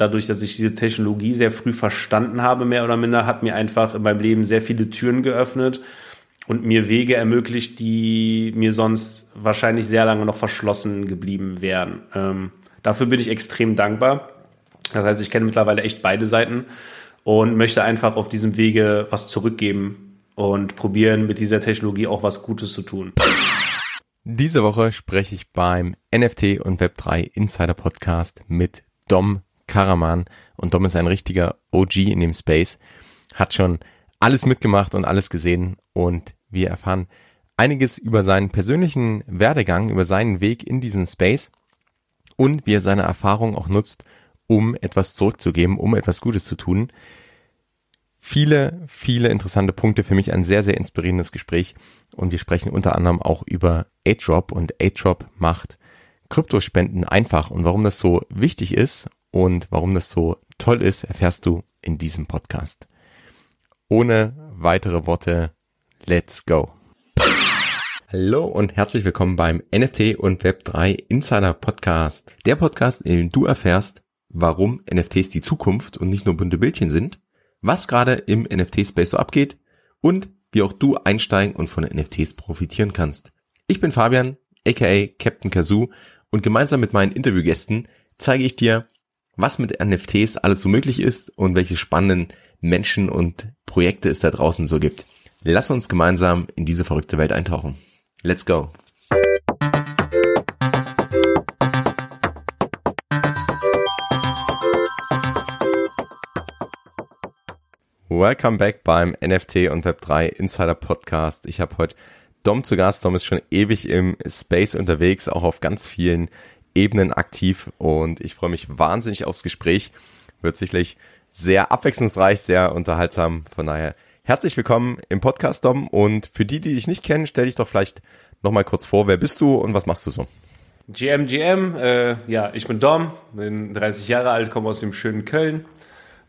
dadurch, dass ich diese Technologie sehr früh verstanden habe, mehr oder minder, hat mir einfach in meinem Leben sehr viele Türen geöffnet und mir Wege ermöglicht, die mir sonst wahrscheinlich sehr lange noch verschlossen geblieben wären. Ähm, dafür bin ich extrem dankbar. Das heißt, ich kenne mittlerweile echt beide Seiten und möchte einfach auf diesem Wege was zurückgeben und probieren, mit dieser Technologie auch was Gutes zu tun. Diese Woche spreche ich beim NFT und Web3 Insider Podcast mit Dom Karaman und Dom ist ein richtiger OG in dem Space, hat schon alles mitgemacht und alles gesehen und wir erfahren einiges über seinen persönlichen Werdegang, über seinen Weg in diesen Space und wie er seine Erfahrung auch nutzt, um etwas zurückzugeben, um etwas Gutes zu tun. Viele, viele interessante Punkte. Für mich ein sehr, sehr inspirierendes Gespräch. Und wir sprechen unter anderem auch über A-Drop und A-Drop macht Kryptospenden einfach. Und warum das so wichtig ist und warum das so toll ist, erfährst du in diesem Podcast. Ohne weitere Worte, let's go. Hallo und herzlich willkommen beim NFT und Web3 Insider Podcast. Der Podcast, in dem du erfährst, warum NFTs die Zukunft und nicht nur bunte Bildchen sind, was gerade im NFT-Space so abgeht und wie auch du einsteigen und von NFTs profitieren kannst. Ich bin Fabian, aka Captain Kazoo und gemeinsam mit meinen Interviewgästen zeige ich dir, was mit NFTs alles so möglich ist und welche spannenden Menschen und Projekte es da draußen so gibt. Lass uns gemeinsam in diese verrückte Welt eintauchen. Let's go! Welcome back beim NFT und Web3 Insider Podcast. Ich habe heute Dom zu Gast. Dom ist schon ewig im Space unterwegs, auch auf ganz vielen Ebenen aktiv und ich freue mich wahnsinnig aufs Gespräch. Wird sicherlich sehr abwechslungsreich, sehr unterhaltsam. Von daher herzlich willkommen im Podcast, Dom. Und für die, die dich nicht kennen, stell dich doch vielleicht nochmal kurz vor. Wer bist du und was machst du so? GM, GM, äh, ja, ich bin Dom, bin 30 Jahre alt, komme aus dem schönen Köln,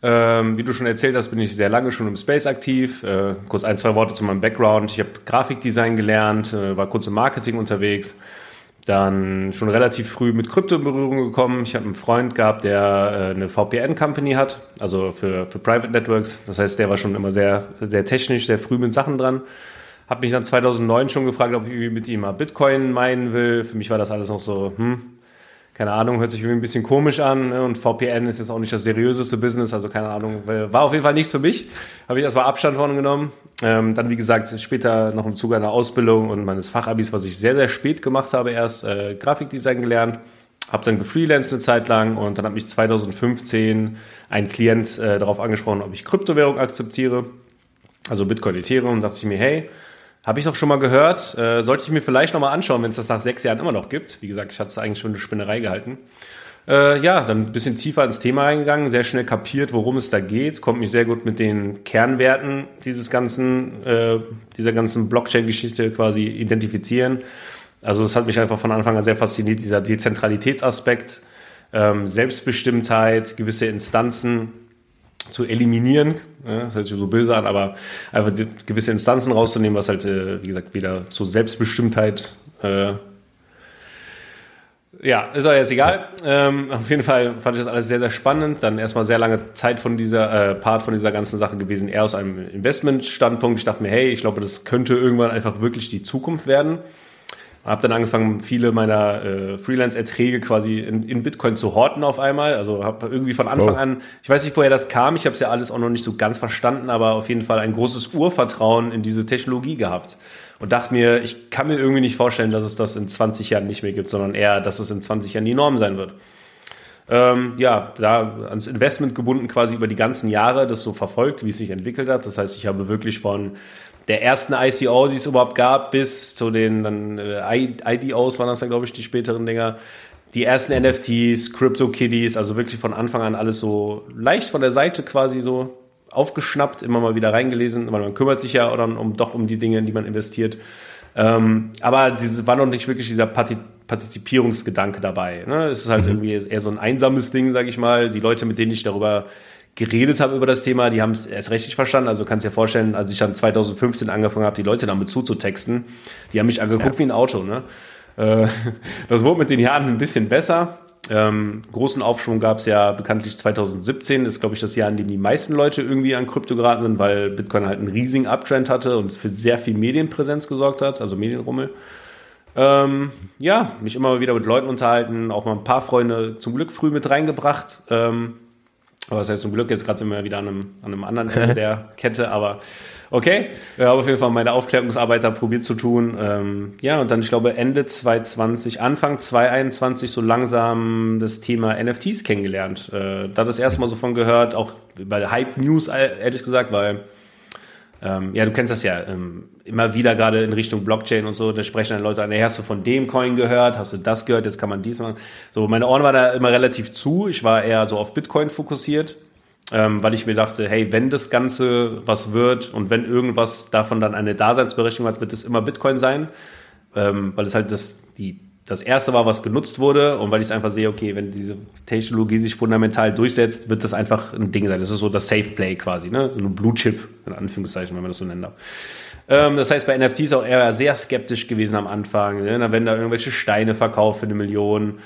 ähm, wie du schon erzählt hast, bin ich sehr lange schon im Space aktiv. Äh, kurz ein, zwei Worte zu meinem Background. Ich habe Grafikdesign gelernt, äh, war kurz im Marketing unterwegs. Dann schon relativ früh mit Krypto in Berührung gekommen. Ich habe einen Freund gehabt, der äh, eine VPN-Company hat, also für, für Private Networks. Das heißt, der war schon immer sehr, sehr technisch, sehr früh mit Sachen dran. Habe mich dann 2009 schon gefragt, ob ich mit ihm mal Bitcoin meinen will. Für mich war das alles noch so, hm, keine Ahnung, hört sich irgendwie ein bisschen komisch an ne? und VPN ist jetzt auch nicht das seriöseste Business, also keine Ahnung, war auf jeden Fall nichts für mich, habe ich erstmal Abstand von genommen. Ähm, dann, wie gesagt, später noch im Zuge einer Ausbildung und meines Fachabis, was ich sehr, sehr spät gemacht habe, erst äh, Grafikdesign gelernt, habe dann gefreelanced eine Zeit lang und dann hat mich 2015 ein Klient äh, darauf angesprochen, ob ich Kryptowährung akzeptiere, also Bitcoin, Ethereum, und dachte ich mir, hey, habe ich doch schon mal gehört. Äh, sollte ich mir vielleicht noch mal anschauen, wenn es das nach sechs Jahren immer noch gibt. Wie gesagt, ich hatte es eigentlich schon eine Spinnerei gehalten. Äh, ja, dann ein bisschen tiefer ins Thema reingegangen, sehr schnell kapiert, worum es da geht, konnte mich sehr gut mit den Kernwerten dieses ganzen, äh, dieser ganzen Blockchain-Geschichte quasi identifizieren. Also es hat mich einfach von Anfang an sehr fasziniert, dieser Dezentralitätsaspekt, ähm, Selbstbestimmtheit, gewisse Instanzen, zu eliminieren. Ja, das hört sich so böse an, aber einfach gewisse Instanzen rauszunehmen, was halt, äh, wie gesagt, wieder zur Selbstbestimmtheit. Äh, ja, ist auch jetzt egal. Ähm, auf jeden Fall fand ich das alles sehr, sehr spannend. Dann erstmal sehr lange Zeit von dieser, äh, Part von dieser ganzen Sache gewesen, eher aus einem Investmentstandpunkt. Ich dachte mir, hey, ich glaube, das könnte irgendwann einfach wirklich die Zukunft werden. Habe dann angefangen, viele meiner äh, Freelance-Erträge quasi in, in, Bitcoin zu horten auf einmal. Also habe irgendwie von Anfang oh. an, ich weiß nicht, woher das kam, ich habe es ja alles auch noch nicht so ganz verstanden, aber auf jeden Fall ein großes Urvertrauen in diese Technologie gehabt. Und dachte mir, ich kann mir irgendwie nicht vorstellen, dass es das in 20 Jahren nicht mehr gibt, sondern eher, dass es in 20 Jahren die Norm sein wird. Ähm, ja, da ans Investment gebunden quasi über die ganzen Jahre, das so verfolgt, wie es sich entwickelt hat. Das heißt, ich habe wirklich von der ersten ICO, die es überhaupt gab, bis zu den dann äh, IDOs waren das dann, glaube ich, die späteren Dinger. Die ersten NFTs, Crypto Kitties, also wirklich von Anfang an alles so leicht von der Seite quasi so aufgeschnappt, immer mal wieder reingelesen, weil man kümmert sich ja dann um, doch um die Dinge, in die man investiert. Ähm, aber diese war noch nicht wirklich dieser Partizipierungsgedanke dabei. Ne? Es ist halt mhm. irgendwie eher so ein einsames Ding, sag ich mal. Die Leute, mit denen ich darüber geredet habe über das Thema, die haben es erst richtig verstanden. Also kannst dir vorstellen, als ich dann 2015 angefangen habe, die Leute damit zuzutexten, die haben mich angeguckt ja. wie ein Auto. Ne? Äh, das wurde mit den Jahren ein bisschen besser. Ähm, großen Aufschwung gab es ja bekanntlich 2017, das ist glaube ich das Jahr, in dem die meisten Leute irgendwie an Krypto geraten sind, weil Bitcoin halt einen riesigen Uptrend hatte und für sehr viel Medienpräsenz gesorgt hat, also Medienrummel. Ähm, ja, mich immer wieder mit Leuten unterhalten, auch mal ein paar Freunde zum Glück früh mit reingebracht. Ähm, aber das heißt zum Glück, jetzt gerade sind wir wieder an einem, an einem anderen Ende der Kette, aber okay. Ich habe auf jeden Fall meine Aufklärungsarbeit da probiert zu tun. Ähm, ja, und dann, ich glaube, Ende 2020, Anfang 2021 so langsam das Thema NFTs kennengelernt. Äh, da das erste Mal so von gehört, auch bei Hype News, ehrlich gesagt, weil ähm, ja, du kennst das ja ähm, immer wieder gerade in Richtung Blockchain und so, da sprechen dann Leute an, hey, hast du von dem Coin gehört, hast du das gehört, jetzt kann man dies machen. So, meine Ohren waren da immer relativ zu, ich war eher so auf Bitcoin fokussiert, ähm, weil ich mir dachte, hey, wenn das Ganze was wird und wenn irgendwas davon dann eine Daseinsberechtigung hat, wird es immer Bitcoin sein, ähm, weil es halt das, die das erste war, was genutzt wurde und weil ich es einfach sehe, okay, wenn diese Technologie sich fundamental durchsetzt, wird das einfach ein Ding sein. Das ist so das Safe Play quasi, ne? So ein Blue Chip, in Anführungszeichen, wenn man das so nennt. Ähm, das heißt, bei NFTs auch eher sehr skeptisch gewesen am Anfang. Ne? Dann werden da irgendwelche Steine verkauft für eine Million.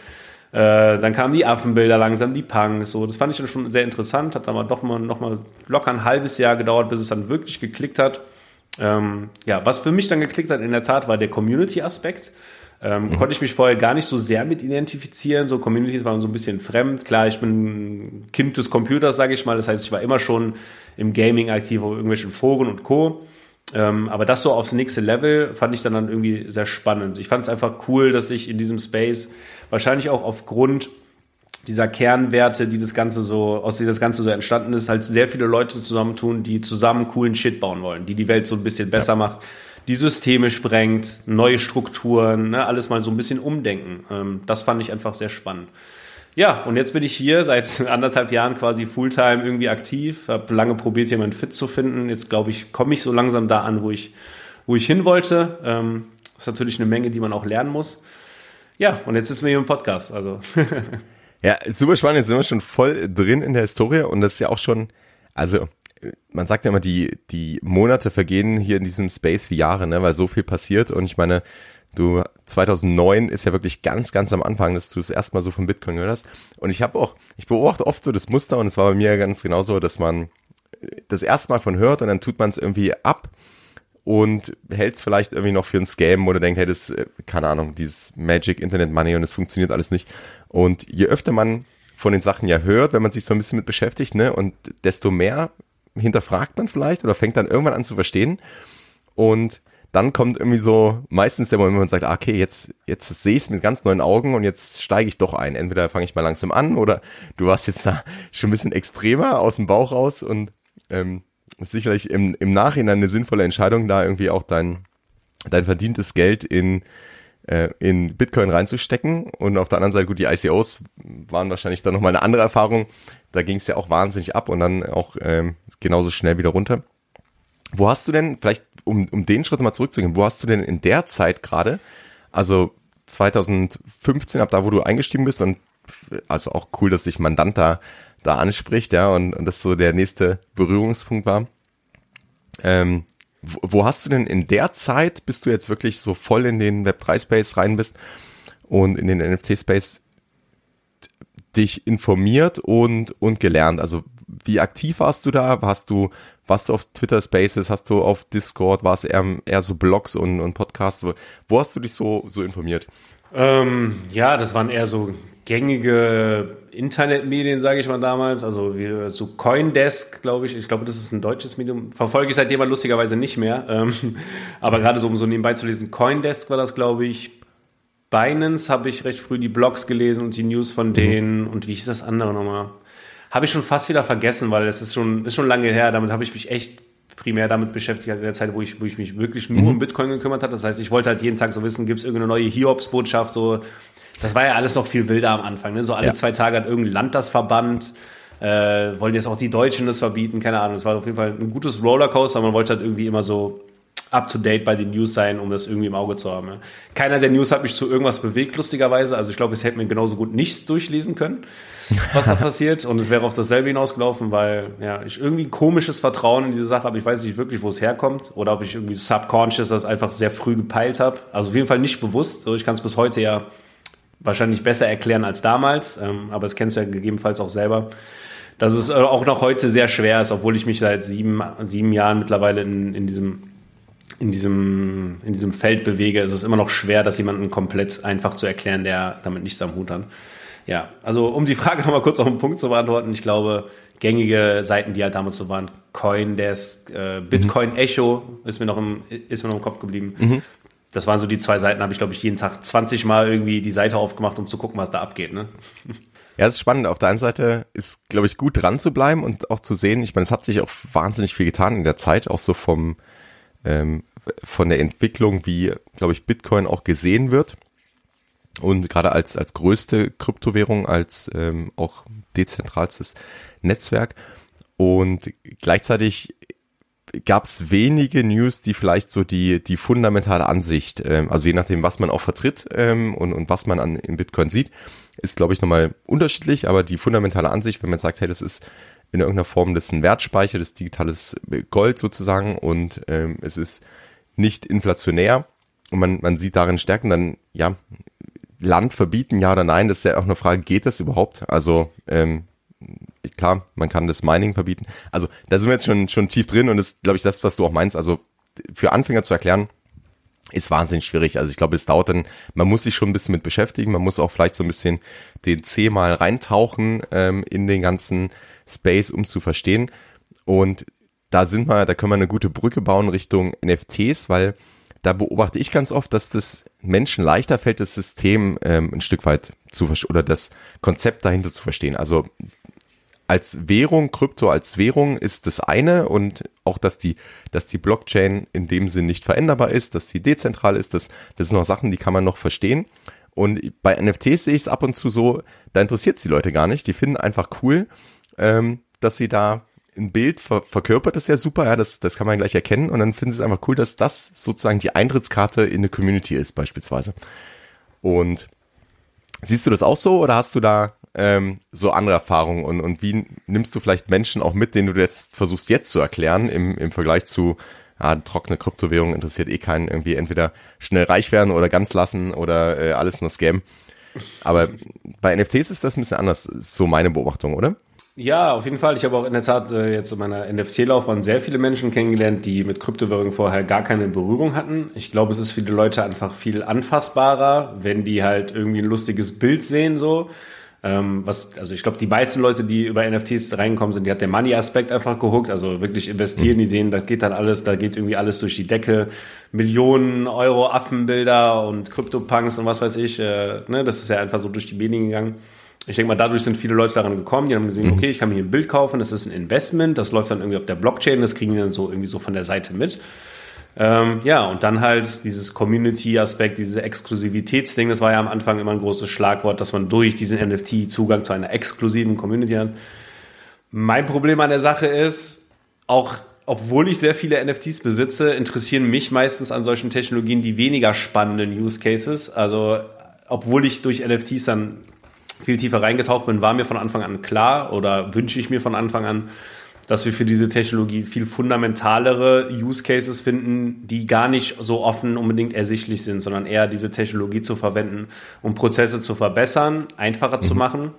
Äh, dann kamen die Affenbilder langsam, die Punks. So, das fand ich dann schon sehr interessant. Hat aber doch mal noch mal locker ein halbes Jahr gedauert, bis es dann wirklich geklickt hat. Ähm, ja, was für mich dann geklickt hat in der Tat war der Community-Aspekt. Ähm, mhm. Konnte ich mich vorher gar nicht so sehr mit identifizieren. So Communities waren so ein bisschen fremd. Klar, ich bin Kind des Computers, sage ich mal. Das heißt, ich war immer schon im Gaming aktiv, auf irgendwelchen Foren und Co. Ähm, aber das so aufs nächste Level fand ich dann, dann irgendwie sehr spannend. Ich fand es einfach cool, dass ich in diesem Space wahrscheinlich auch aufgrund dieser Kernwerte, die das Ganze so, aus denen das Ganze so entstanden ist, halt sehr viele Leute zusammentun, die zusammen coolen Shit bauen wollen, die die Welt so ein bisschen besser ja. macht die Systeme sprengt, neue Strukturen, ne, alles mal so ein bisschen umdenken. Ähm, das fand ich einfach sehr spannend. Ja, und jetzt bin ich hier seit anderthalb Jahren quasi Fulltime irgendwie aktiv, habe lange probiert, meinen Fit zu finden. Jetzt glaube ich, komme ich so langsam da an, wo ich, wo ich hin wollte. Ähm, ist natürlich eine Menge, die man auch lernen muss. Ja, und jetzt sitzen wir hier im Podcast. Also. ja, super spannend. Jetzt sind wir schon voll drin in der Historie und das ist ja auch schon, also man sagt ja immer, die, die Monate vergehen hier in diesem Space wie Jahre, ne, weil so viel passiert. Und ich meine, du, 2009 ist ja wirklich ganz, ganz am Anfang, dass du das erstmal so von Bitcoin gehört hast. Und ich habe auch, ich beobachte oft so das Muster und es war bei mir ganz genauso, dass man das erste Mal von hört und dann tut man es irgendwie ab und hält es vielleicht irgendwie noch für ein Scam oder denkt, hey, das, keine Ahnung, dieses Magic Internet Money und es funktioniert alles nicht. Und je öfter man von den Sachen ja hört, wenn man sich so ein bisschen mit beschäftigt, ne, und desto mehr hinterfragt man vielleicht oder fängt dann irgendwann an zu verstehen. Und dann kommt irgendwie so meistens der Moment, wo man sagt, ah, okay, jetzt, jetzt sehe ich es mit ganz neuen Augen und jetzt steige ich doch ein. Entweder fange ich mal langsam an oder du warst jetzt da schon ein bisschen extremer aus dem Bauch raus und ähm, sicherlich im, im Nachhinein eine sinnvolle Entscheidung, da irgendwie auch dein, dein verdientes Geld in, äh, in Bitcoin reinzustecken. Und auf der anderen Seite, gut, die ICOs waren wahrscheinlich dann nochmal eine andere Erfahrung. Da ging es ja auch wahnsinnig ab und dann auch ähm, genauso schnell wieder runter. Wo hast du denn, vielleicht um, um den Schritt mal zurückzugehen, wo hast du denn in der Zeit gerade, also 2015, ab da, wo du eingestiegen bist und also auch cool, dass dich Mandant da, da anspricht, ja, und, und das so der nächste Berührungspunkt war. Ähm, wo, hast du denn in der Zeit, bis du jetzt wirklich so voll in den Web3-Space rein bist und in den NFT-Space, dich informiert und, und gelernt? Also wie aktiv warst du da? Hast du, warst du auf Twitter Spaces? Hast du auf Discord? Warst du eher, eher so Blogs und, und Podcasts? Wo, wo hast du dich so, so informiert? Ähm, ja, das waren eher so gängige Internetmedien, sage ich mal damals. Also wie, so Coindesk, glaube ich. Ich glaube, das ist ein deutsches Medium. Verfolge ich seitdem aber lustigerweise nicht mehr. Ähm, aber gerade so, um so nebenbei zu lesen, Coindesk war das, glaube ich. Binance habe ich recht früh die Blogs gelesen und die News von mhm. denen. Mhm. Und wie hieß das andere nochmal? Habe ich schon fast wieder vergessen, weil es ist schon, ist schon lange her. Damit habe ich mich echt primär damit beschäftigt in der Zeit, wo ich, wo ich mich wirklich nur mhm. um Bitcoin gekümmert habe. Das heißt, ich wollte halt jeden Tag so wissen, gibt es irgendeine neue Hiobs-Botschaft, so. Das war ja alles noch viel wilder am Anfang, ne? So alle ja. zwei Tage hat irgendein Land das verbannt. Äh, wollen jetzt auch die Deutschen das verbieten, keine Ahnung. Es war auf jeden Fall ein gutes Rollercoaster, man wollte halt irgendwie immer so up to date bei den News sein, um das irgendwie im Auge zu haben. Keiner der News hat mich zu irgendwas bewegt, lustigerweise. Also ich glaube, es hätte mir genauso gut nichts durchlesen können, was da passiert. Und es wäre auf dasselbe hinausgelaufen, weil ja, ich irgendwie ein komisches Vertrauen in diese Sache habe. Ich weiß nicht wirklich, wo es herkommt oder ob ich irgendwie subconscious das einfach sehr früh gepeilt habe. Also auf jeden Fall nicht bewusst. So, ich kann es bis heute ja wahrscheinlich besser erklären als damals, ähm, aber das kennst du ja gegebenenfalls auch selber. Dass es äh, auch noch heute sehr schwer ist, obwohl ich mich seit sieben, sieben Jahren mittlerweile in, in diesem in diesem, in diesem Feld bewege, ist es immer noch schwer, das jemandem komplett einfach zu erklären, der damit nichts am Hut hat. Ja, also um die Frage nochmal kurz auf den Punkt zu beantworten, ich glaube, gängige Seiten, die halt damals so waren, Coindesk, äh, Bitcoin mhm. Echo ist mir noch im, ist mir noch im Kopf geblieben. Mhm. Das waren so die zwei Seiten, habe ich, glaube ich, jeden Tag 20 Mal irgendwie die Seite aufgemacht, um zu gucken, was da abgeht. Ne? Ja, es ist spannend. Auf der einen Seite ist, glaube ich, gut dran zu bleiben und auch zu sehen. Ich meine, es hat sich auch wahnsinnig viel getan in der Zeit, auch so vom ähm, von der Entwicklung, wie, glaube ich, Bitcoin auch gesehen wird. Und gerade als, als größte Kryptowährung, als ähm, auch dezentralstes Netzwerk. Und gleichzeitig gab es wenige News, die vielleicht so die, die fundamentale Ansicht, ähm, also je nachdem, was man auch vertritt ähm, und, und was man an in Bitcoin sieht, ist, glaube ich, nochmal unterschiedlich, aber die fundamentale Ansicht, wenn man sagt, hey, das ist in irgendeiner Form das ist ein Wertspeicher, das ist digitales Gold sozusagen und ähm, es ist nicht inflationär und man, man sieht darin Stärken, dann ja, Land verbieten, ja oder nein, das ist ja auch eine Frage, geht das überhaupt? Also ähm, klar, man kann das Mining verbieten. Also da sind wir jetzt schon, schon tief drin und das glaube ich, das, was du auch meinst. Also für Anfänger zu erklären, ist wahnsinnig schwierig. Also ich glaube, es dauert dann, man muss sich schon ein bisschen mit beschäftigen, man muss auch vielleicht so ein bisschen den C mal reintauchen ähm, in den ganzen Space, um zu verstehen. Und da sind wir, da können wir eine gute Brücke bauen Richtung NFTs, weil da beobachte ich ganz oft, dass das Menschen leichter fällt, das System ähm, ein Stück weit zu verstehen oder das Konzept dahinter zu verstehen. Also als Währung, Krypto als Währung ist das eine und auch, dass die, dass die Blockchain in dem Sinn nicht veränderbar ist, dass sie dezentral ist, das, das sind noch Sachen, die kann man noch verstehen. Und bei NFTs sehe ich es ab und zu so, da interessiert es die Leute gar nicht. Die finden einfach cool, ähm, dass sie da ein Bild ver verkörpert, das ja super, ja, das, das kann man gleich erkennen. Und dann finden sie es einfach cool, dass das sozusagen die Eintrittskarte in eine Community ist, beispielsweise. Und siehst du das auch so oder hast du da ähm, so andere Erfahrungen und, und wie nimmst du vielleicht Menschen auch mit, denen du das versuchst jetzt zu erklären im, im Vergleich zu ja, trockene Kryptowährung interessiert eh keinen, irgendwie entweder schnell reich werden oder ganz lassen oder äh, alles nur Scam. Aber bei NFTs ist das ein bisschen anders, so meine Beobachtung, oder? Ja, auf jeden Fall. Ich habe auch in der Tat äh, jetzt in meiner NFT-Laufbahn sehr viele Menschen kennengelernt, die mit Kryptowährungen vorher gar keine Berührung hatten. Ich glaube, es ist für die Leute einfach viel anfassbarer, wenn die halt irgendwie ein lustiges Bild sehen, so ähm, was, also ich glaube, die meisten Leute, die über NFTs reingekommen sind, die hat der Money-Aspekt einfach gehuckt. Also wirklich investieren, die sehen, da geht dann alles, da geht irgendwie alles durch die Decke. Millionen Euro Affenbilder und Krypto-Punks und was weiß ich. Äh, ne, das ist ja einfach so durch die Medien gegangen. Ich denke mal, dadurch sind viele Leute daran gekommen, die haben gesehen, mhm. okay, ich kann mir hier ein Bild kaufen, das ist ein Investment, das läuft dann irgendwie auf der Blockchain, das kriegen die dann so irgendwie so von der Seite mit. Ähm, ja, und dann halt dieses Community-Aspekt, diese Exklusivitätsding, das war ja am Anfang immer ein großes Schlagwort, dass man durch diesen NFT Zugang zu einer exklusiven Community hat. Mein Problem an der Sache ist, auch obwohl ich sehr viele NFTs besitze, interessieren mich meistens an solchen Technologien die weniger spannenden Use Cases. Also, obwohl ich durch NFTs dann viel tiefer reingetaucht bin, war mir von Anfang an klar oder wünsche ich mir von Anfang an, dass wir für diese Technologie viel fundamentalere Use Cases finden, die gar nicht so offen unbedingt ersichtlich sind, sondern eher diese Technologie zu verwenden, um Prozesse zu verbessern, einfacher mhm. zu machen.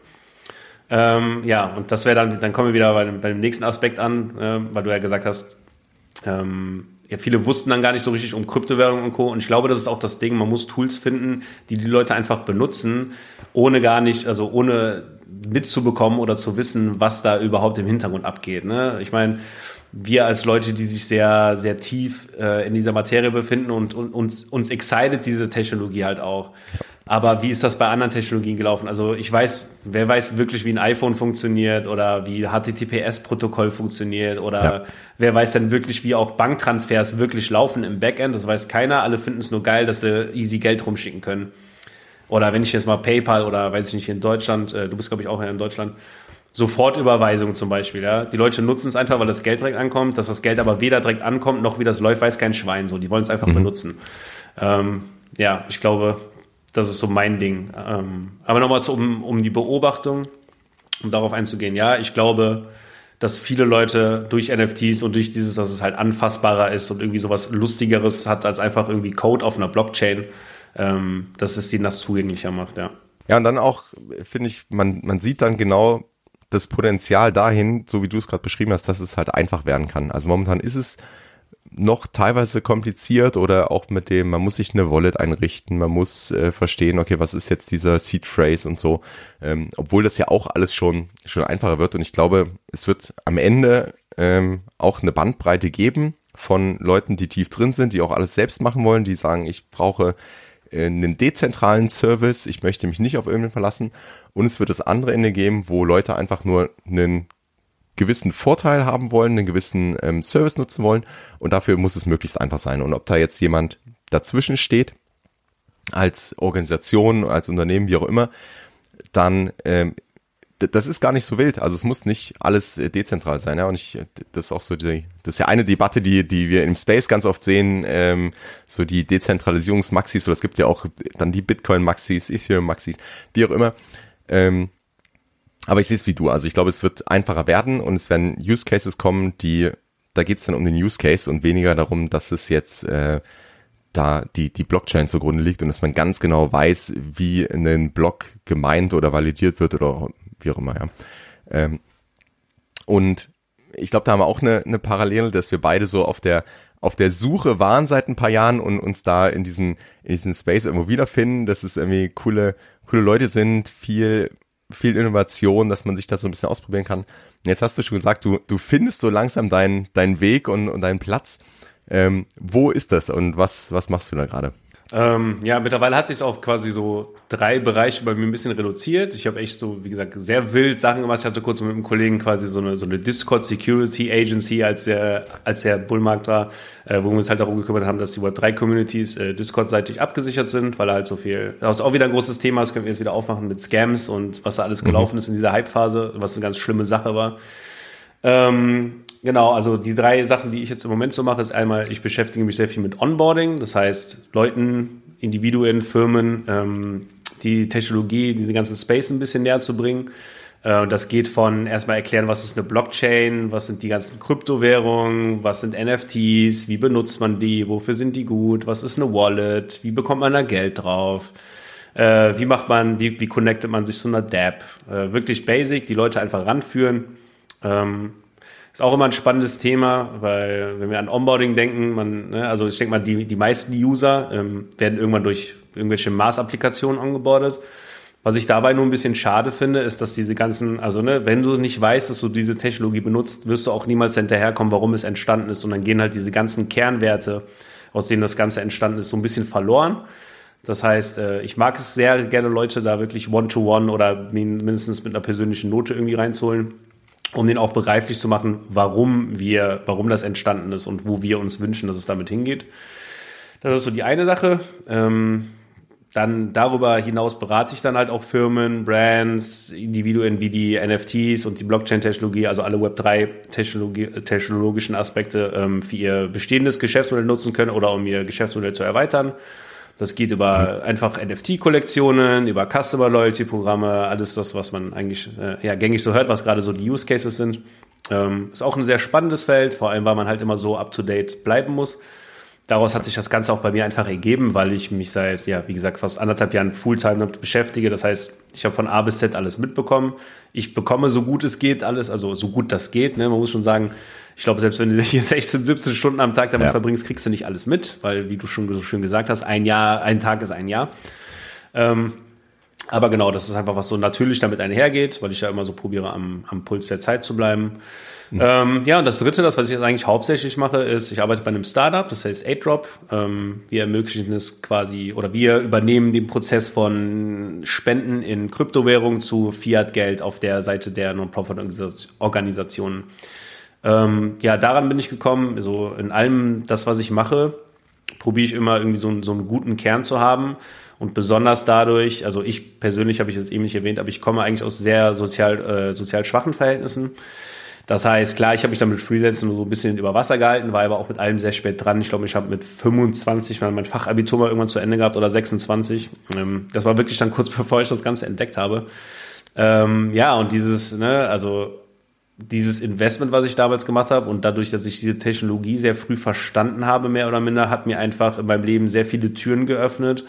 Ähm, ja, und das wäre dann, dann kommen wir wieder bei dem, bei dem nächsten Aspekt an, äh, weil du ja gesagt hast, ähm, ja, viele wussten dann gar nicht so richtig um Kryptowährungen und Co. Und ich glaube, das ist auch das Ding, man muss Tools finden, die die Leute einfach benutzen, ohne gar nicht, also ohne mitzubekommen oder zu wissen, was da überhaupt im Hintergrund abgeht. Ne? Ich meine, wir als Leute, die sich sehr, sehr tief äh, in dieser Materie befinden und, und uns, uns excited diese Technologie halt auch. Aber wie ist das bei anderen Technologien gelaufen? Also ich weiß, wer weiß wirklich, wie ein iPhone funktioniert oder wie HTTPS-Protokoll funktioniert oder ja. wer weiß denn wirklich, wie auch Banktransfers wirklich laufen im Backend? Das weiß keiner. Alle finden es nur geil, dass sie easy Geld rumschicken können. Oder wenn ich jetzt mal PayPal oder weiß ich nicht, in Deutschland, äh, du bist glaube ich auch in Deutschland, Sofortüberweisung zum Beispiel. Ja? Die Leute nutzen es einfach, weil das Geld direkt ankommt. Dass das Geld aber weder direkt ankommt, noch wie das läuft, weiß kein Schwein. So, die wollen es einfach mhm. benutzen. Ähm, ja, ich glaube, das ist so mein Ding. Ähm, aber nochmal um, um die Beobachtung, um darauf einzugehen. Ja, ich glaube, dass viele Leute durch NFTs und durch dieses, dass es halt anfassbarer ist und irgendwie sowas Lustigeres hat als einfach irgendwie Code auf einer Blockchain, ähm, dass es denen das zugänglicher macht, ja. Ja, und dann auch, finde ich, man, man sieht dann genau das Potenzial dahin, so wie du es gerade beschrieben hast, dass es halt einfach werden kann. Also momentan ist es noch teilweise kompliziert oder auch mit dem, man muss sich eine Wallet einrichten, man muss äh, verstehen, okay, was ist jetzt dieser Seed Phrase und so, ähm, obwohl das ja auch alles schon, schon einfacher wird und ich glaube, es wird am Ende ähm, auch eine Bandbreite geben von Leuten, die tief drin sind, die auch alles selbst machen wollen, die sagen, ich brauche einen dezentralen Service, ich möchte mich nicht auf irgendwen verlassen. Und es wird das andere Ende geben, wo Leute einfach nur einen gewissen Vorteil haben wollen, einen gewissen ähm, Service nutzen wollen. Und dafür muss es möglichst einfach sein. Und ob da jetzt jemand dazwischen steht, als Organisation, als Unternehmen, wie auch immer, dann ähm, das ist gar nicht so wild. Also es muss nicht alles äh, dezentral sein. Ja? Und ich, das ist auch so die, das ist ja eine Debatte, die, die wir im Space ganz oft sehen, ähm, so die Dezentralisierungsmaxis, oder es gibt ja auch dann die Bitcoin-Maxis, Ethereum-Maxis, wie auch immer. Ähm, aber ich sehe es wie du. Also ich glaube, es wird einfacher werden und es werden Use Cases kommen, die, da geht es dann um den Use Case und weniger darum, dass es jetzt äh, da die, die Blockchain zugrunde liegt und dass man ganz genau weiß, wie ein Block gemeint oder validiert wird oder wie auch immer, ja. Ähm, und ich glaube, da haben wir auch eine, eine Parallele, dass wir beide so auf der auf der Suche waren seit ein paar Jahren und uns da in diesem in diesem Space irgendwo wiederfinden, dass es irgendwie coole coole Leute sind, viel viel Innovation, dass man sich das so ein bisschen ausprobieren kann. Und jetzt hast du schon gesagt, du, du findest so langsam deinen, deinen Weg und, und deinen Platz. Ähm, wo ist das und was, was machst du da gerade? Ähm, ja, mittlerweile hat sich auch quasi so drei Bereiche bei mir ein bisschen reduziert. Ich habe echt so, wie gesagt, sehr wild Sachen gemacht. Ich hatte kurz mit einem Kollegen quasi so eine, so eine Discord Security Agency, als der, als der Bullmarkt war, äh, wo wir uns halt darum gekümmert haben, dass die Web 3 Communities äh, Discord-seitig abgesichert sind, weil halt so viel, das ist auch wieder ein großes Thema, das können wir jetzt wieder aufmachen mit Scams und was da alles mhm. gelaufen mhm. ist in dieser Hype-Phase, was eine ganz schlimme Sache war. Ähm, Genau, also die drei Sachen, die ich jetzt im Moment so mache, ist einmal, ich beschäftige mich sehr viel mit Onboarding, das heißt Leuten, Individuen, Firmen, ähm, die Technologie, diese ganzen Space ein bisschen näher zu bringen. Äh, das geht von erstmal erklären, was ist eine Blockchain, was sind die ganzen Kryptowährungen, was sind NFTs, wie benutzt man die, wofür sind die gut, was ist eine Wallet, wie bekommt man da Geld drauf, äh, wie macht man, wie, wie connectet man sich zu einer DApp. Äh, wirklich basic, die Leute einfach ranführen. Ähm, ist auch immer ein spannendes Thema, weil wenn wir an Onboarding denken, man, ne, also ich denke mal, die, die meisten User ähm, werden irgendwann durch irgendwelche Maß-Applikationen angeboardet. Was ich dabei nur ein bisschen schade finde, ist, dass diese ganzen, also ne, wenn du nicht weißt, dass du diese Technologie benutzt, wirst du auch niemals hinterherkommen, warum es entstanden ist. Und dann gehen halt diese ganzen Kernwerte, aus denen das Ganze entstanden ist, so ein bisschen verloren. Das heißt, äh, ich mag es sehr gerne, Leute da wirklich one-to-one -one oder mindestens mit einer persönlichen Note irgendwie reinzuholen um den auch begreiflich zu machen, warum wir, warum das entstanden ist und wo wir uns wünschen, dass es damit hingeht. Das ist so die eine Sache. Ähm, dann darüber hinaus berate ich dann halt auch Firmen, Brands, Individuen wie die NFTs und die Blockchain-Technologie, also alle Web3-technologischen Aspekte ähm, für ihr bestehendes Geschäftsmodell nutzen können oder um ihr Geschäftsmodell zu erweitern. Das geht über einfach NFT-Kollektionen, über Customer Loyalty-Programme, alles das, was man eigentlich äh, ja, gängig so hört, was gerade so die Use Cases sind. Ähm, ist auch ein sehr spannendes Feld, vor allem weil man halt immer so up-to-date bleiben muss. Daraus hat sich das Ganze auch bei mir einfach ergeben, weil ich mich seit, ja, wie gesagt, fast anderthalb Jahren Fulltime damit beschäftige. Das heißt, ich habe von A bis Z alles mitbekommen. Ich bekomme so gut es geht alles, also so gut das geht. Ne? Man muss schon sagen, ich glaube, selbst wenn du hier 16, 17 Stunden am Tag damit ja. verbringst, kriegst du nicht alles mit, weil, wie du schon so schön gesagt hast, ein Jahr, ein Tag ist ein Jahr. Ähm, aber genau, das ist einfach was so natürlich damit einhergeht, weil ich ja immer so probiere, am, am Puls der Zeit zu bleiben. Mhm. Ähm, ja, und das dritte, das, was ich jetzt eigentlich hauptsächlich mache, ist, ich arbeite bei einem Startup, das heißt AidDrop. Ähm, wir ermöglichen es quasi, oder wir übernehmen den Prozess von Spenden in Kryptowährungen zu Fiat-Geld auf der Seite der Non-Profit-Organisationen. Ähm, ja, daran bin ich gekommen. So in allem das, was ich mache, probiere ich immer irgendwie so, so einen guten Kern zu haben. Und besonders dadurch, also ich persönlich habe ich jetzt eben nicht erwähnt, aber ich komme eigentlich aus sehr sozial, äh, sozial schwachen Verhältnissen. Das heißt, klar, ich habe mich dann mit Freelancing so ein bisschen über Wasser gehalten, war aber auch mit allem sehr spät dran. Ich glaube, ich habe mit 25 mal mein Fachabitur mal irgendwann zu Ende gehabt oder 26. Ähm, das war wirklich dann kurz bevor ich das Ganze entdeckt habe. Ähm, ja, und dieses, ne, also dieses Investment, was ich damals gemacht habe und dadurch, dass ich diese Technologie sehr früh verstanden habe, mehr oder minder, hat mir einfach in meinem Leben sehr viele Türen geöffnet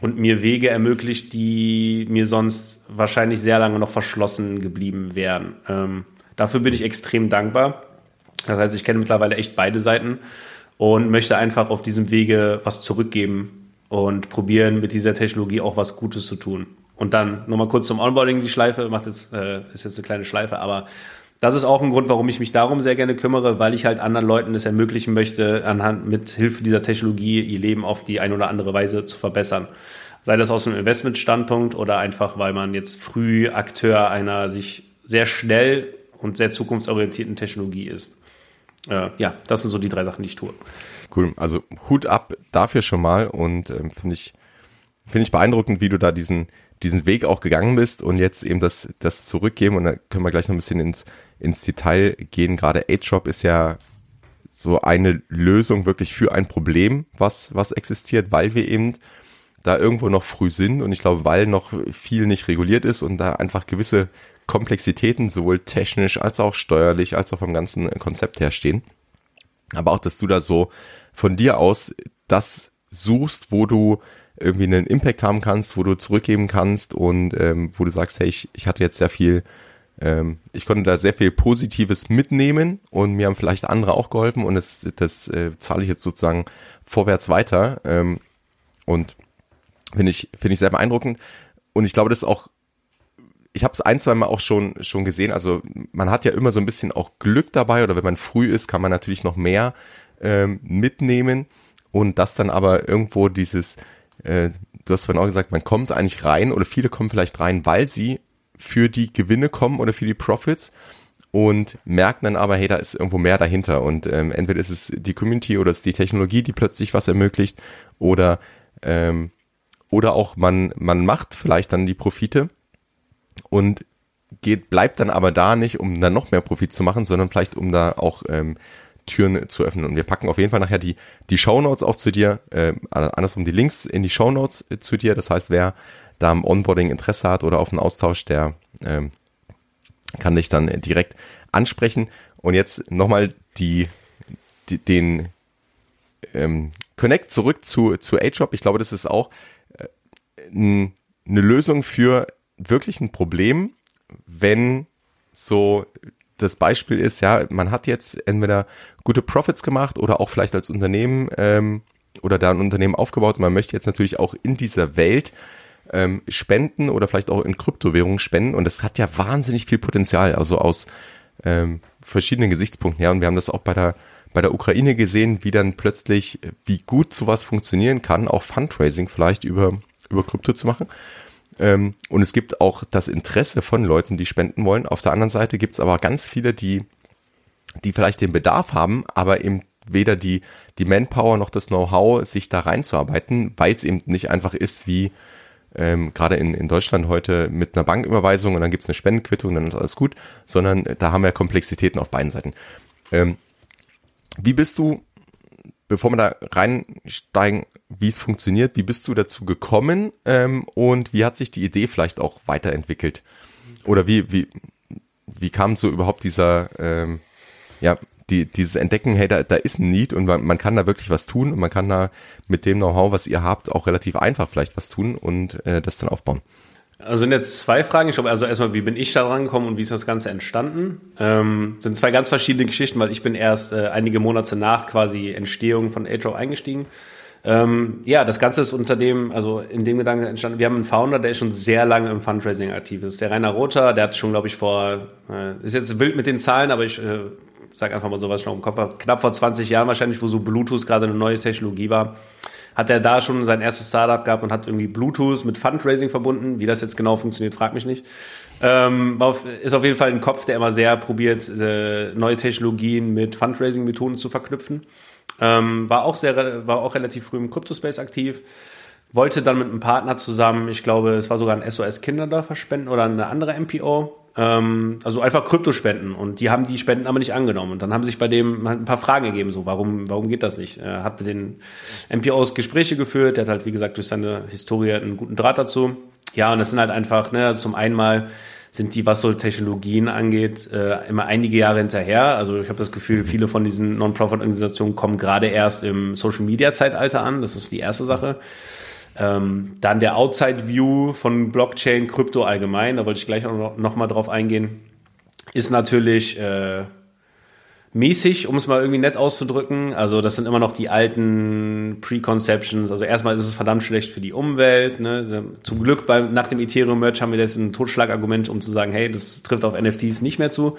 und mir Wege ermöglicht, die mir sonst wahrscheinlich sehr lange noch verschlossen geblieben wären. Ähm, dafür bin ich extrem dankbar. Das heißt, ich kenne mittlerweile echt beide Seiten und möchte einfach auf diesem Wege was zurückgeben und probieren, mit dieser Technologie auch was Gutes zu tun. Und dann nochmal kurz zum Onboarding die Schleife, macht jetzt, äh, ist jetzt eine kleine Schleife, aber das ist auch ein Grund, warum ich mich darum sehr gerne kümmere, weil ich halt anderen Leuten es ermöglichen möchte, anhand mit Hilfe dieser Technologie ihr Leben auf die eine oder andere Weise zu verbessern. Sei das aus einem Investmentstandpunkt oder einfach, weil man jetzt früh Akteur einer sich sehr schnell und sehr zukunftsorientierten Technologie ist. Äh, ja, das sind so die drei Sachen, die ich tue. Cool. Also Hut ab dafür schon mal und ähm, finde ich, finde ich beeindruckend, wie du da diesen, diesen Weg auch gegangen bist und jetzt eben das, das zurückgeben und da können wir gleich noch ein bisschen ins, ins Detail gehen. Gerade A-Shop ist ja so eine Lösung wirklich für ein Problem, was, was existiert, weil wir eben da irgendwo noch früh sind und ich glaube, weil noch viel nicht reguliert ist und da einfach gewisse Komplexitäten sowohl technisch als auch steuerlich als auch vom ganzen Konzept her stehen. Aber auch, dass du da so von dir aus das suchst, wo du irgendwie einen Impact haben kannst, wo du zurückgeben kannst und ähm, wo du sagst, hey, ich, ich hatte jetzt sehr viel, ähm, ich konnte da sehr viel Positives mitnehmen und mir haben vielleicht andere auch geholfen und das, das äh, zahle ich jetzt sozusagen vorwärts weiter ähm, und finde ich, finde ich sehr beeindruckend und ich glaube, das ist auch ich habe es ein, zwei Mal auch schon, schon gesehen. Also man hat ja immer so ein bisschen auch Glück dabei oder wenn man früh ist, kann man natürlich noch mehr ähm, mitnehmen und das dann aber irgendwo dieses, äh, du hast vorhin auch gesagt, man kommt eigentlich rein oder viele kommen vielleicht rein, weil sie für die Gewinne kommen oder für die Profits und merken dann aber, hey, da ist irgendwo mehr dahinter. Und ähm, entweder ist es die Community oder es ist die Technologie, die plötzlich was ermöglicht oder ähm, oder auch man man macht vielleicht dann die Profite und geht bleibt dann aber da nicht, um dann noch mehr Profit zu machen, sondern vielleicht um da auch ähm, Türen zu öffnen. Und wir packen auf jeden Fall nachher die, die Shownotes auch zu dir, äh, andersrum die Links in die Shownotes äh, zu dir. Das heißt, wer da am Onboarding Interesse hat oder auf einen Austausch, der ähm, kann dich dann direkt ansprechen. Und jetzt nochmal die, die, den ähm, Connect zurück zu, zu A-Shop. Ich glaube, das ist auch äh, eine Lösung für wirklich ein Problem, wenn so das Beispiel ist, ja, man hat jetzt entweder gute Profits gemacht oder auch vielleicht als Unternehmen ähm, oder da ein Unternehmen aufgebaut. Man möchte jetzt natürlich auch in dieser Welt ähm, spenden oder vielleicht auch in Kryptowährungen spenden. Und das hat ja wahnsinnig viel Potenzial, also aus ähm, verschiedenen Gesichtspunkten, ja, und wir haben das auch bei der bei der Ukraine gesehen, wie dann plötzlich, wie gut sowas funktionieren kann, auch Fundraising vielleicht über über Krypto zu machen. Ähm, und es gibt auch das Interesse von Leuten, die spenden wollen. Auf der anderen Seite gibt es aber ganz viele, die, die vielleicht den Bedarf haben, aber eben weder die, die Manpower noch das Know-how, sich da reinzuarbeiten, weil es eben nicht einfach ist wie ähm, gerade in, in Deutschland heute mit einer Banküberweisung und dann gibt es eine Spendenquittung, dann ist alles gut, sondern da haben wir Komplexitäten auf beiden Seiten. Ähm, wie bist du bevor wir da reinsteigen, wie es funktioniert, wie bist du dazu gekommen ähm, und wie hat sich die Idee vielleicht auch weiterentwickelt? Oder wie, wie, wie kam so überhaupt dieser, ähm, ja, die, dieses Entdecken, hey, da, da ist ein Need und man, man kann da wirklich was tun und man kann da mit dem Know-how, was ihr habt, auch relativ einfach vielleicht was tun und äh, das dann aufbauen. Also sind jetzt zwei Fragen. Ich glaube, also erstmal, wie bin ich da rangekommen und wie ist das Ganze entstanden? Ähm, sind zwei ganz verschiedene Geschichten, weil ich bin erst äh, einige Monate nach quasi Entstehung von Atro eingestiegen. Ähm, ja, das Ganze ist unter dem, also in dem Gedanken entstanden. Wir haben einen Founder, der ist schon sehr lange im Fundraising aktiv. Das ist der Rainer Rother, der hat schon, glaube ich, vor, äh, ist jetzt wild mit den Zahlen, aber ich äh, sag einfach mal sowas schon im Kopf. Knapp vor 20 Jahren wahrscheinlich, wo so Bluetooth gerade eine neue Technologie war hat er da schon sein erstes Startup gehabt und hat irgendwie Bluetooth mit Fundraising verbunden. Wie das jetzt genau funktioniert, frag mich nicht. Ähm, ist auf jeden Fall ein Kopf, der immer sehr probiert, äh, neue Technologien mit Fundraising-Methoden zu verknüpfen. Ähm, war auch sehr, war auch relativ früh im Crypto-Space aktiv. Wollte dann mit einem Partner zusammen, ich glaube, es war sogar ein SOS Kinderdörfer spenden oder eine andere MPO, ähm, also einfach Kryptospenden und die haben die Spenden aber nicht angenommen und dann haben sich bei dem halt ein paar Fragen gegeben, so warum warum geht das nicht? Er hat mit den MPOs Gespräche geführt, der hat halt wie gesagt durch seine Historie einen guten Draht dazu. Ja und das sind halt einfach ne zum einen mal sind die, was so Technologien angeht, äh, immer einige Jahre hinterher. Also ich habe das Gefühl, viele von diesen Non-Profit-Organisationen kommen gerade erst im Social-Media-Zeitalter an. Das ist die erste Sache. Ähm, dann der Outside View von Blockchain, Krypto allgemein, da wollte ich gleich auch noch, noch mal drauf eingehen, ist natürlich äh, mäßig, um es mal irgendwie nett auszudrücken. Also das sind immer noch die alten Preconceptions. Also erstmal ist es verdammt schlecht für die Umwelt. Ne? Zum Glück beim, nach dem Ethereum-Merch haben wir jetzt ein Totschlagargument, um zu sagen, hey, das trifft auf NFTs nicht mehr zu.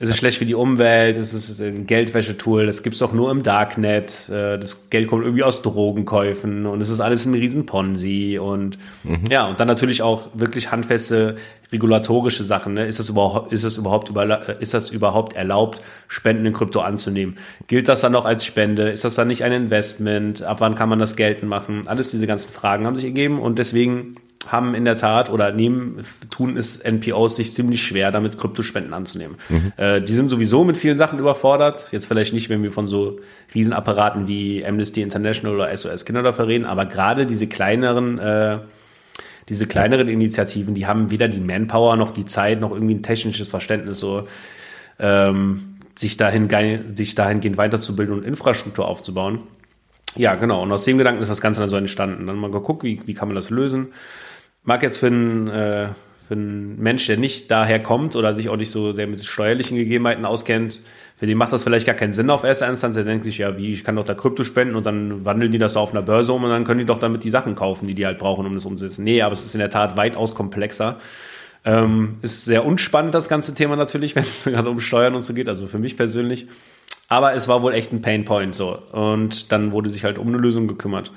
Es ist schlecht für die Umwelt, es ist ein Geldwäschetool, das gibt's doch nur im Darknet, äh, das Geld kommt irgendwie aus Drogenkäufen und es ist alles ein riesen Ponzi und mhm. ja, und dann natürlich auch wirklich handfeste regulatorische Sachen. Ne? Ist das überhaupt, ist das überhaupt, ist das überhaupt erlaubt, Spenden in Krypto anzunehmen? Gilt das dann noch als Spende? Ist das dann nicht ein Investment? Ab wann kann man das geltend machen? Alles diese ganzen Fragen haben sich ergeben und deswegen haben in der Tat oder nehmen, tun es NPOs sich ziemlich schwer, damit Kryptospenden anzunehmen. Mhm. Äh, die sind sowieso mit vielen Sachen überfordert. Jetzt vielleicht nicht, wenn wir von so Riesenapparaten wie Amnesty International oder SOS Kinderdorfer reden, aber gerade diese kleineren äh, diese kleineren Initiativen, die haben weder die Manpower noch die Zeit noch irgendwie ein technisches Verständnis, so ähm, sich, dahin, sich dahingehend weiterzubilden und Infrastruktur aufzubauen. Ja, genau. Und aus dem Gedanken ist das Ganze dann so entstanden. Dann mal geguckt, wie, wie kann man das lösen. Mag jetzt für einen, äh, für einen Mensch, der nicht daher kommt oder sich auch nicht so sehr mit steuerlichen Gegebenheiten auskennt, für den macht das vielleicht gar keinen Sinn auf erster Instanz. Der denkt sich, ja, wie, ich kann doch da Krypto spenden und dann wandeln die das so auf einer Börse um und dann können die doch damit die Sachen kaufen, die die halt brauchen, um das umzusetzen. Nee, aber es ist in der Tat weitaus komplexer. Ähm, ist sehr unspannend, das ganze Thema natürlich, wenn es gerade um Steuern und so geht, also für mich persönlich. Aber es war wohl echt ein Painpoint so. Und dann wurde sich halt um eine Lösung gekümmert.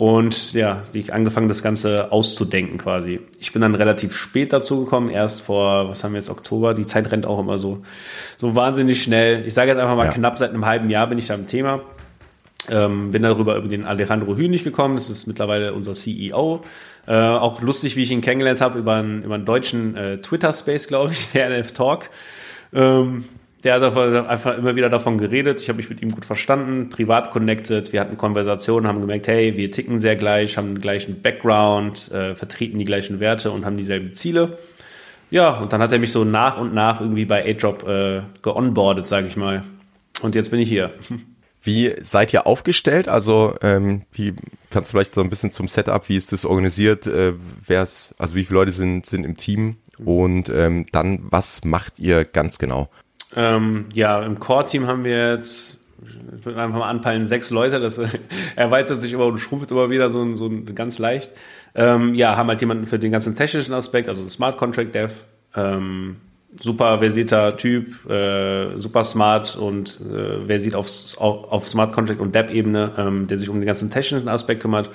Und ja, ich angefangen, das Ganze auszudenken quasi. Ich bin dann relativ spät dazu gekommen, erst vor, was haben wir jetzt, Oktober. Die Zeit rennt auch immer so, so wahnsinnig schnell. Ich sage jetzt einfach mal ja. knapp seit einem halben Jahr bin ich da im Thema. Ähm, bin darüber über den Alejandro Hünig gekommen. Das ist mittlerweile unser CEO. Äh, auch lustig, wie ich ihn kennengelernt habe, über einen, über einen deutschen äh, Twitter-Space, glaube ich, der NF Talk. Ähm, der hat einfach immer wieder davon geredet. Ich habe mich mit ihm gut verstanden, privat connected. Wir hatten Konversationen, haben gemerkt, hey, wir ticken sehr gleich, haben den gleichen Background, äh, vertreten die gleichen Werte und haben dieselben Ziele. Ja, und dann hat er mich so nach und nach irgendwie bei A-Drop äh, geonboardet, sage ich mal. Und jetzt bin ich hier. Wie seid ihr aufgestellt? Also ähm, wie kannst du vielleicht so ein bisschen zum Setup, wie ist das organisiert? Äh, wer's, also wie viele Leute sind, sind im Team? Und ähm, dann, was macht ihr ganz genau? Ähm, ja, im Core-Team haben wir jetzt, ich würde einfach mal anpeilen, sechs Leute. Das erweitert sich immer und schrumpft immer wieder so, so ganz leicht. Ähm, ja, haben halt jemanden für den ganzen technischen Aspekt, also Smart Contract Dev. Ähm, super versierter Typ, äh, super smart und äh, versiert auf, auf, Smart Contract und Dev-Ebene, ähm, der sich um den ganzen technischen Aspekt kümmert.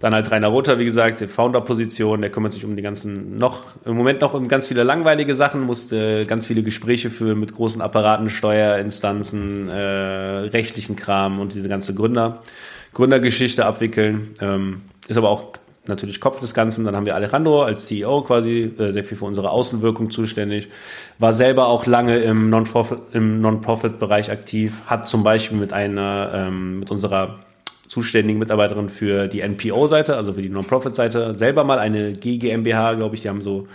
Dann halt Rainer Rother, wie gesagt, die Founder-Position, der kümmert sich um die ganzen, noch, im Moment noch um ganz viele langweilige Sachen, musste ganz viele Gespräche führen mit großen Apparaten, Steuerinstanzen, äh, rechtlichen Kram und diese ganze Gründer, Gründergeschichte abwickeln. Ähm, ist aber auch natürlich Kopf des Ganzen. Dann haben wir Alejandro als CEO quasi, äh, sehr viel für unsere Außenwirkung zuständig. War selber auch lange im Non-Profit-Bereich aktiv, hat zum Beispiel mit einer, ähm, mit unserer zuständigen Mitarbeiterin für die NPO-Seite, also für die Non-Profit-Seite, selber mal eine GmbH, glaube ich, die haben so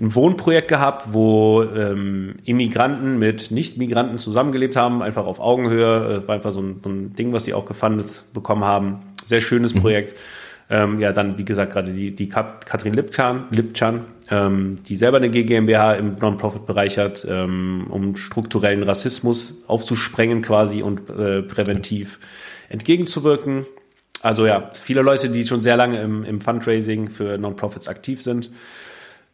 ein Wohnprojekt gehabt, wo ähm, Immigranten mit Nicht-Migranten zusammengelebt haben, einfach auf Augenhöhe. Das war einfach so ein, so ein Ding, was sie auch gefundet bekommen haben. Sehr schönes mhm. Projekt. Ähm, ja, dann, wie gesagt, gerade die, die Katrin Lipchan, Lipchan ähm, die selber eine GmbH im Non-Profit-Bereich hat, ähm, um strukturellen Rassismus aufzusprengen quasi und äh, präventiv entgegenzuwirken. Also ja, viele Leute, die schon sehr lange im, im Fundraising für Non-Profits aktiv sind.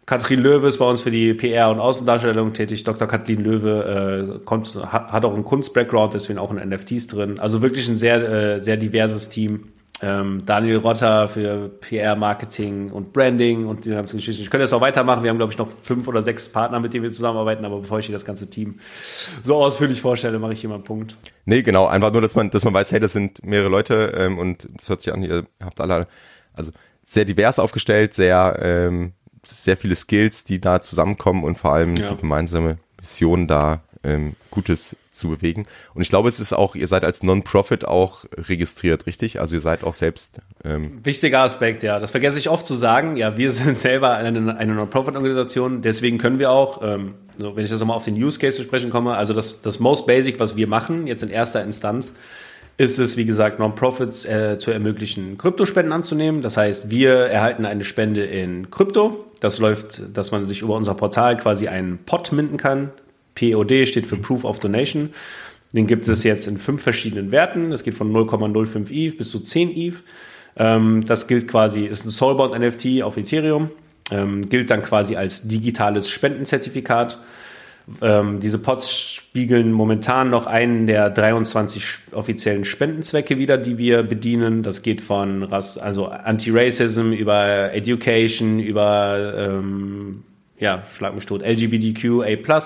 Katrin Löwe ist bei uns für die PR und Außendarstellung tätig. Dr. Kathleen Löwe äh, kommt, hat, hat auch einen Kunst-Background, deswegen auch in NFTs drin. Also wirklich ein sehr, äh, sehr diverses Team. Ähm, Daniel Rotter für PR, Marketing und Branding und die ganzen Geschichten. Ich könnte jetzt auch weitermachen. Wir haben, glaube ich, noch fünf oder sechs Partner, mit denen wir zusammenarbeiten. Aber bevor ich hier das ganze Team so ausführlich vorstelle, mache ich hier mal einen Punkt. Nee, genau. Einfach nur, dass man, dass man weiß, hey, das sind mehrere Leute ähm, und es hört sich an, ihr habt alle, also sehr divers aufgestellt, sehr, ähm, sehr viele Skills, die da zusammenkommen und vor allem ja. die gemeinsame Mission da ähm, Gutes zu bewegen. Und ich glaube, es ist auch, ihr seid als Non-Profit auch registriert, richtig? Also ihr seid auch selbst. Ähm Wichtiger Aspekt, ja. Das vergesse ich oft zu sagen. Ja, wir sind selber eine, eine Non-Profit-Organisation, deswegen können wir auch, ähm, so, wenn ich das nochmal auf den Use Case zu sprechen komme, also das, das Most Basic, was wir machen, jetzt in erster Instanz, ist es, wie gesagt, Non-Profits äh, zu ermöglichen, Kryptospenden anzunehmen. Das heißt, wir erhalten eine Spende in Krypto. Das läuft, dass man sich über unser Portal quasi einen Pot minden kann. POD steht für Proof of Donation. Den gibt es jetzt in fünf verschiedenen Werten. Das geht von 0,05 ETH bis zu 10 ETH. Ähm, das gilt quasi, ist ein Soulbound NFT auf Ethereum. Ähm, gilt dann quasi als digitales Spendenzertifikat. Ähm, diese Pots spiegeln momentan noch einen der 23 offiziellen Spendenzwecke wieder, die wir bedienen. Das geht von Rass, also Anti-Racism über Education, über ähm, ja, schlag mich tot, LGBTQ, A+,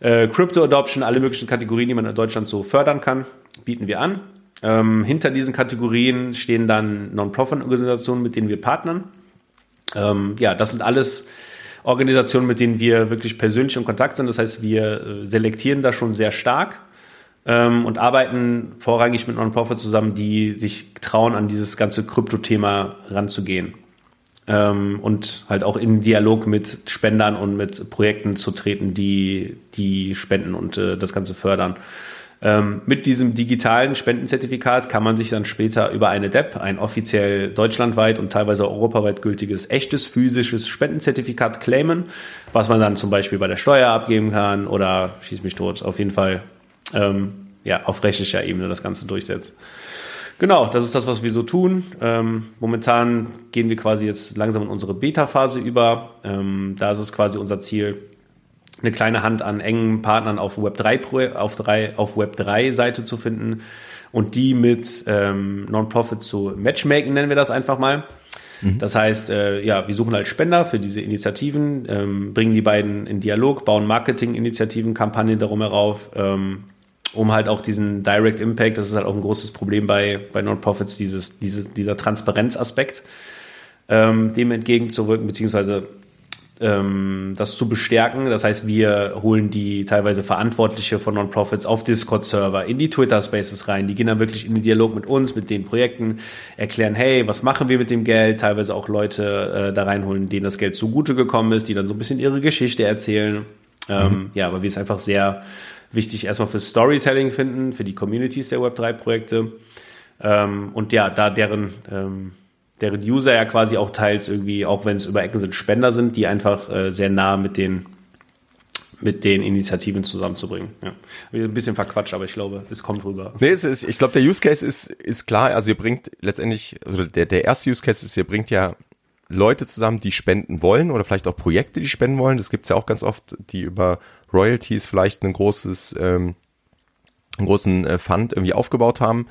äh, Crypto Adoption, alle möglichen Kategorien, die man in Deutschland so fördern kann, bieten wir an. Ähm, hinter diesen Kategorien stehen dann Non-Profit-Organisationen, mit denen wir partnern. Ähm, ja, das sind alles Organisationen, mit denen wir wirklich persönlich in Kontakt sind. Das heißt, wir äh, selektieren da schon sehr stark ähm, und arbeiten vorrangig mit Non-Profit zusammen, die sich trauen, an dieses ganze Krypto-Thema ranzugehen. Ähm, und halt auch in Dialog mit Spendern und mit Projekten zu treten, die, die spenden und äh, das Ganze fördern. Ähm, mit diesem digitalen Spendenzertifikat kann man sich dann später über eine DEP, ein offiziell deutschlandweit und teilweise europaweit gültiges echtes physisches Spendenzertifikat claimen, was man dann zum Beispiel bei der Steuer abgeben kann oder schieß mich tot, auf jeden Fall ähm, ja, auf rechtlicher Ebene das Ganze durchsetzt. Genau, das ist das, was wir so tun. Ähm, momentan gehen wir quasi jetzt langsam in unsere Beta-Phase über. Ähm, da ist es quasi unser Ziel, eine kleine Hand an engen Partnern auf Web3 auf, 3, auf Web3 Seite zu finden und die mit ähm, Non-Profit zu Matchmaking nennen wir das einfach mal. Mhm. Das heißt, äh, ja, wir suchen halt Spender für diese Initiativen, ähm, bringen die beiden in Dialog, bauen Marketing-Initiativen, Kampagnen darum herauf, ähm, um halt auch diesen Direct Impact, das ist halt auch ein großes Problem bei, bei Non-Profits, dieses, dieses, dieser Transparenzaspekt, ähm, dem entgegenzuwirken, beziehungsweise ähm, das zu bestärken. Das heißt, wir holen die teilweise Verantwortliche von Non-Profits auf Discord-Server, in die Twitter-Spaces rein. Die gehen dann wirklich in den Dialog mit uns, mit den Projekten, erklären, hey, was machen wir mit dem Geld? Teilweise auch Leute äh, da reinholen, denen das Geld zugute gekommen ist, die dann so ein bisschen ihre Geschichte erzählen. Ähm, mhm. Ja, aber wir es einfach sehr wichtig erstmal für Storytelling finden, für die Communities der Web3-Projekte. Ähm, und ja, da deren ähm, deren User ja quasi auch teils irgendwie, auch wenn es über Ecken sind, Spender sind, die einfach äh, sehr nah mit den mit den Initiativen zusammenzubringen. Ja. Ein bisschen verquatscht, aber ich glaube, es kommt rüber. Nee, es ist, ich glaube, der Use Case ist, ist klar. Also ihr bringt letztendlich, also der, der erste Use Case ist, ihr bringt ja Leute zusammen, die spenden wollen oder vielleicht auch Projekte, die spenden wollen. Das gibt's ja auch ganz oft, die über Royalties vielleicht ein großes, ähm, einen großen äh, Fund irgendwie aufgebaut haben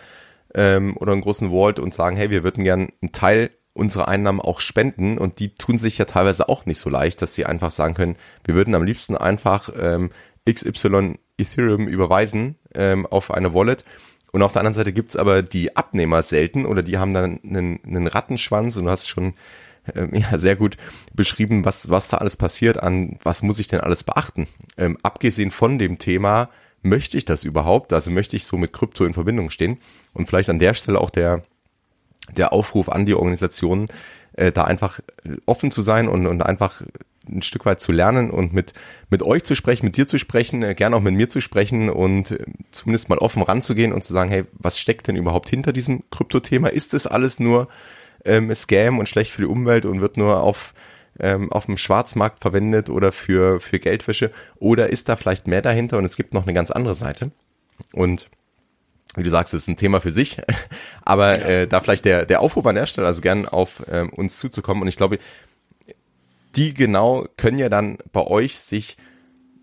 ähm, oder einen großen Vault und sagen, hey, wir würden gern einen Teil unserer Einnahmen auch spenden. Und die tun sich ja teilweise auch nicht so leicht, dass sie einfach sagen können, wir würden am liebsten einfach ähm, XY Ethereum überweisen ähm, auf eine Wallet. Und auf der anderen Seite gibt's aber die Abnehmer selten oder die haben dann einen, einen Rattenschwanz. Und du hast schon ähm, ja, sehr gut beschrieben, was, was da alles passiert, an was muss ich denn alles beachten. Ähm, abgesehen von dem Thema, möchte ich das überhaupt? Also möchte ich so mit Krypto in Verbindung stehen? Und vielleicht an der Stelle auch der, der Aufruf an die Organisationen, äh, da einfach offen zu sein und, und einfach ein Stück weit zu lernen und mit, mit euch zu sprechen, mit dir zu sprechen, äh, gerne auch mit mir zu sprechen und äh, zumindest mal offen ranzugehen und zu sagen, hey, was steckt denn überhaupt hinter diesem Krypto-Thema? Ist das alles nur ähm, Scam und schlecht für die Umwelt und wird nur auf ähm, auf dem Schwarzmarkt verwendet oder für, für Geldwäsche? Oder ist da vielleicht mehr dahinter und es gibt noch eine ganz andere Seite? Und wie du sagst, es ist ein Thema für sich, aber äh, da vielleicht der, der Aufruf an der Stelle, also gern auf ähm, uns zuzukommen. Und ich glaube, die genau können ja dann bei euch sich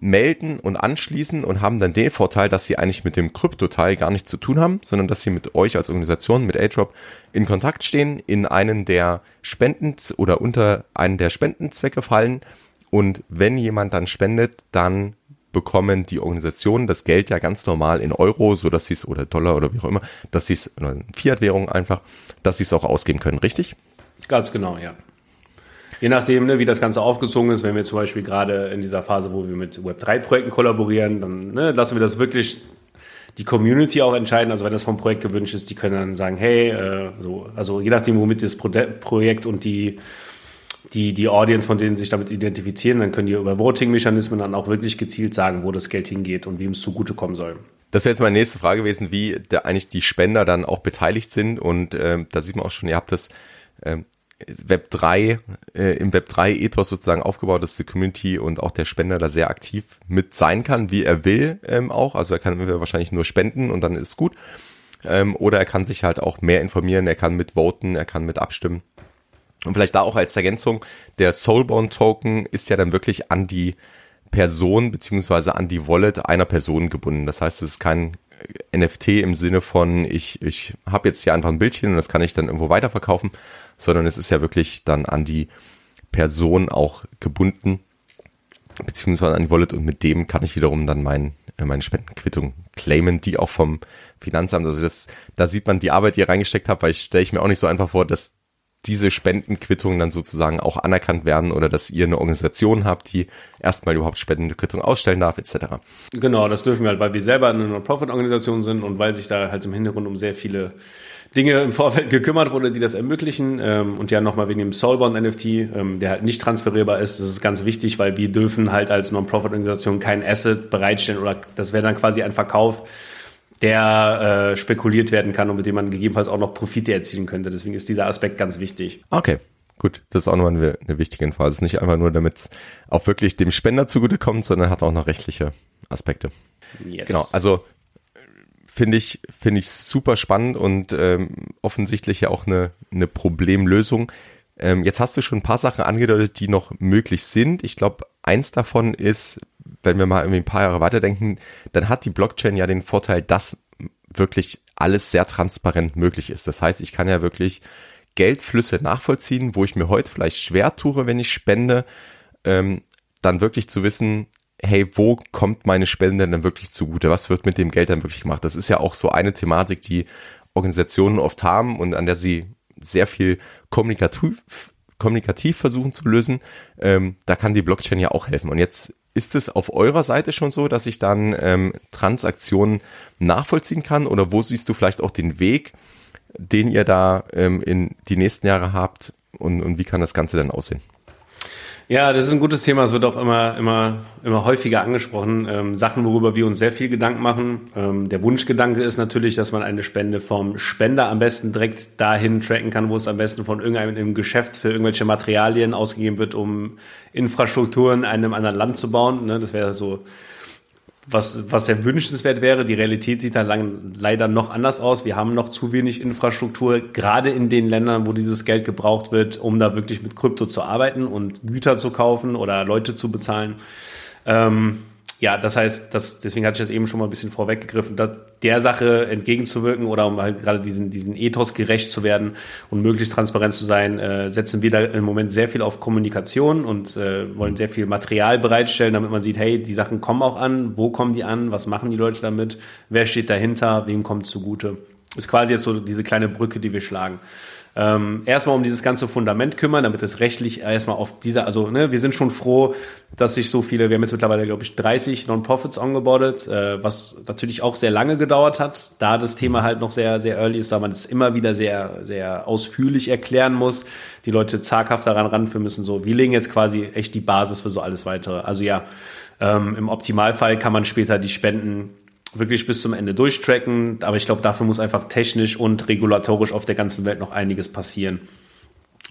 melden und anschließen und haben dann den Vorteil, dass sie eigentlich mit dem Krypto-Teil gar nichts zu tun haben, sondern dass sie mit euch als Organisation, mit A-Drop in Kontakt stehen, in einen der Spenden oder unter einen der Spendenzwecke fallen und wenn jemand dann spendet, dann bekommen die Organisationen das Geld ja ganz normal in Euro, so dass sie es oder Dollar oder wie auch immer, dass sie es in Fiat-Währung einfach, dass sie es auch ausgeben können, richtig? Ganz genau, ja. Je nachdem, ne, wie das Ganze aufgezogen ist, wenn wir zum Beispiel gerade in dieser Phase, wo wir mit Web3-Projekten kollaborieren, dann ne, lassen wir das wirklich die Community auch entscheiden. Also wenn das vom Projekt gewünscht ist, die können dann sagen, hey, äh, so, also je nachdem, womit das Pro Projekt und die die, die Audience, von denen sich damit identifizieren, dann können die über Voting-Mechanismen dann auch wirklich gezielt sagen, wo das Geld hingeht und wem es zugutekommen soll. Das wäre jetzt meine nächste Frage gewesen, wie der, eigentlich die Spender dann auch beteiligt sind. Und ähm, da sieht man auch schon, ihr habt das ähm, Web 3, äh, im Web 3 Ethos sozusagen aufgebaut, dass die Community und auch der Spender da sehr aktiv mit sein kann, wie er will ähm, auch. Also er kann wahrscheinlich nur spenden und dann ist gut. Ähm, oder er kann sich halt auch mehr informieren, er kann mitvoten, er kann mit abstimmen. Und vielleicht da auch als Ergänzung, der Soulbound Token ist ja dann wirklich an die Person beziehungsweise an die Wallet einer Person gebunden. Das heißt, es ist kein NFT im Sinne von, ich, ich habe jetzt hier einfach ein Bildchen und das kann ich dann irgendwo weiterverkaufen, sondern es ist ja wirklich dann an die Person auch gebunden, beziehungsweise an die Wallet und mit dem kann ich wiederum dann mein, äh, meine Spendenquittung claimen, die auch vom Finanzamt, also das, da sieht man die Arbeit, die ihr reingesteckt habt, weil ich stelle ich mir auch nicht so einfach vor, dass diese Spendenquittungen dann sozusagen auch anerkannt werden oder dass ihr eine Organisation habt, die erstmal überhaupt Spendenquittungen ausstellen darf, etc. Genau, das dürfen wir halt, weil wir selber eine Non-Profit-Organisation sind und weil sich da halt im Hintergrund um sehr viele Dinge im Vorfeld gekümmert wurde, die das ermöglichen. Ähm, und ja, nochmal wegen dem Soulbound NFT, ähm, der halt nicht transferierbar ist, das ist ganz wichtig, weil wir dürfen halt als Non-Profit-Organisation kein Asset bereitstellen oder das wäre dann quasi ein Verkauf der äh, spekuliert werden kann und mit dem man gegebenenfalls auch noch Profite erzielen könnte. Deswegen ist dieser Aspekt ganz wichtig. Okay. Gut, das ist auch nochmal eine, eine wichtige Info. Also es ist nicht einfach nur, damit es auch wirklich dem Spender zugutekommt, sondern hat auch noch rechtliche Aspekte. Yes. Genau, also finde ich, finde ich super spannend und ähm, offensichtlich ja auch eine, eine Problemlösung. Ähm, jetzt hast du schon ein paar Sachen angedeutet, die noch möglich sind. Ich glaube, eins davon ist, wenn wir mal irgendwie ein paar Jahre weiterdenken, dann hat die Blockchain ja den Vorteil, dass wirklich alles sehr transparent möglich ist. Das heißt, ich kann ja wirklich Geldflüsse nachvollziehen, wo ich mir heute vielleicht schwer tue, wenn ich spende, ähm, dann wirklich zu wissen, hey, wo kommt meine Spende denn wirklich zugute? Was wird mit dem Geld dann wirklich gemacht? Das ist ja auch so eine Thematik, die Organisationen oft haben und an der sie sehr viel kommunikativ, kommunikativ versuchen zu lösen. Ähm, da kann die Blockchain ja auch helfen. Und jetzt ist es auf eurer Seite schon so, dass ich dann ähm, Transaktionen nachvollziehen kann? Oder wo siehst du vielleicht auch den Weg, den ihr da ähm, in die nächsten Jahre habt? Und, und wie kann das Ganze dann aussehen? Ja, das ist ein gutes Thema. Es wird auch immer, immer, immer häufiger angesprochen. Ähm, Sachen, worüber wir uns sehr viel Gedanken machen. Ähm, der Wunschgedanke ist natürlich, dass man eine Spende vom Spender am besten direkt dahin tracken kann, wo es am besten von irgendeinem Geschäft für irgendwelche Materialien ausgegeben wird, um Infrastrukturen in einem anderen Land zu bauen. Ne? Das wäre so was, was sehr wünschenswert wäre. Die Realität sieht dann lang, leider noch anders aus. Wir haben noch zu wenig Infrastruktur, gerade in den Ländern, wo dieses Geld gebraucht wird, um da wirklich mit Krypto zu arbeiten und Güter zu kaufen oder Leute zu bezahlen. Ähm, ja, das heißt, das, deswegen hatte ich das eben schon mal ein bisschen vorweggegriffen, der Sache entgegenzuwirken oder um halt gerade diesen, diesen Ethos gerecht zu werden und möglichst transparent zu sein, äh, setzen wir da im Moment sehr viel auf Kommunikation und äh, wollen sehr viel Material bereitstellen, damit man sieht, hey, die Sachen kommen auch an, wo kommen die an, was machen die Leute damit, wer steht dahinter, wem kommt zugute. Ist quasi jetzt so diese kleine Brücke, die wir schlagen ähm, erstmal um dieses ganze Fundament kümmern, damit es rechtlich erstmal auf dieser, also ne, wir sind schon froh, dass sich so viele, wir haben jetzt mittlerweile, glaube ich, 30 Non-Profits ongeboardet, äh, was natürlich auch sehr lange gedauert hat, da das Thema halt noch sehr, sehr early ist, da man es immer wieder sehr, sehr ausführlich erklären muss, die Leute zaghaft daran ranführen müssen, so, wir legen jetzt quasi echt die Basis für so alles weitere. Also ja, ähm, im Optimalfall kann man später die Spenden wirklich bis zum Ende durchtracken. Aber ich glaube, dafür muss einfach technisch und regulatorisch auf der ganzen Welt noch einiges passieren.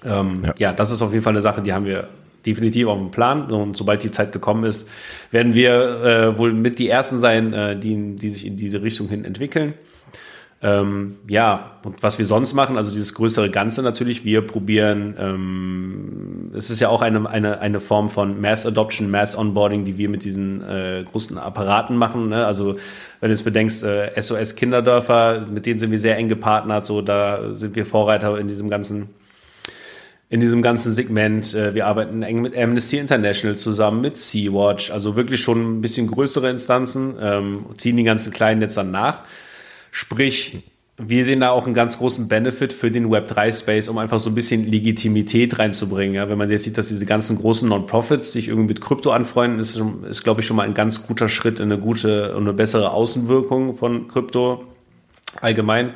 Ähm, ja. ja. das ist auf jeden Fall eine Sache, die haben wir definitiv auf dem Plan. Und sobald die Zeit gekommen ist, werden wir äh, wohl mit die Ersten sein, äh, die, die sich in diese Richtung hin entwickeln. Ähm, ja, und was wir sonst machen, also dieses größere Ganze natürlich, wir probieren, ähm, es ist ja auch eine, eine, eine Form von Mass Adoption, Mass Onboarding, die wir mit diesen äh, großen Apparaten machen. Ne? Also wenn du jetzt bedenkst, äh, SOS Kinderdörfer, mit denen sind wir sehr eng gepartnert, so da sind wir Vorreiter in diesem ganzen in diesem ganzen Segment. Äh, wir arbeiten eng mit Amnesty International zusammen, mit Sea-Watch, also wirklich schon ein bisschen größere Instanzen, ähm, ziehen die ganzen Kleinen jetzt dann nach. Sprich, wir sehen da auch einen ganz großen Benefit für den Web3-Space, um einfach so ein bisschen Legitimität reinzubringen. Ja, wenn man jetzt sieht, dass diese ganzen großen Non-Profits sich irgendwie mit Krypto anfreunden, ist, ist glaube ich, schon mal ein ganz guter Schritt in eine gute und eine bessere Außenwirkung von Krypto allgemein.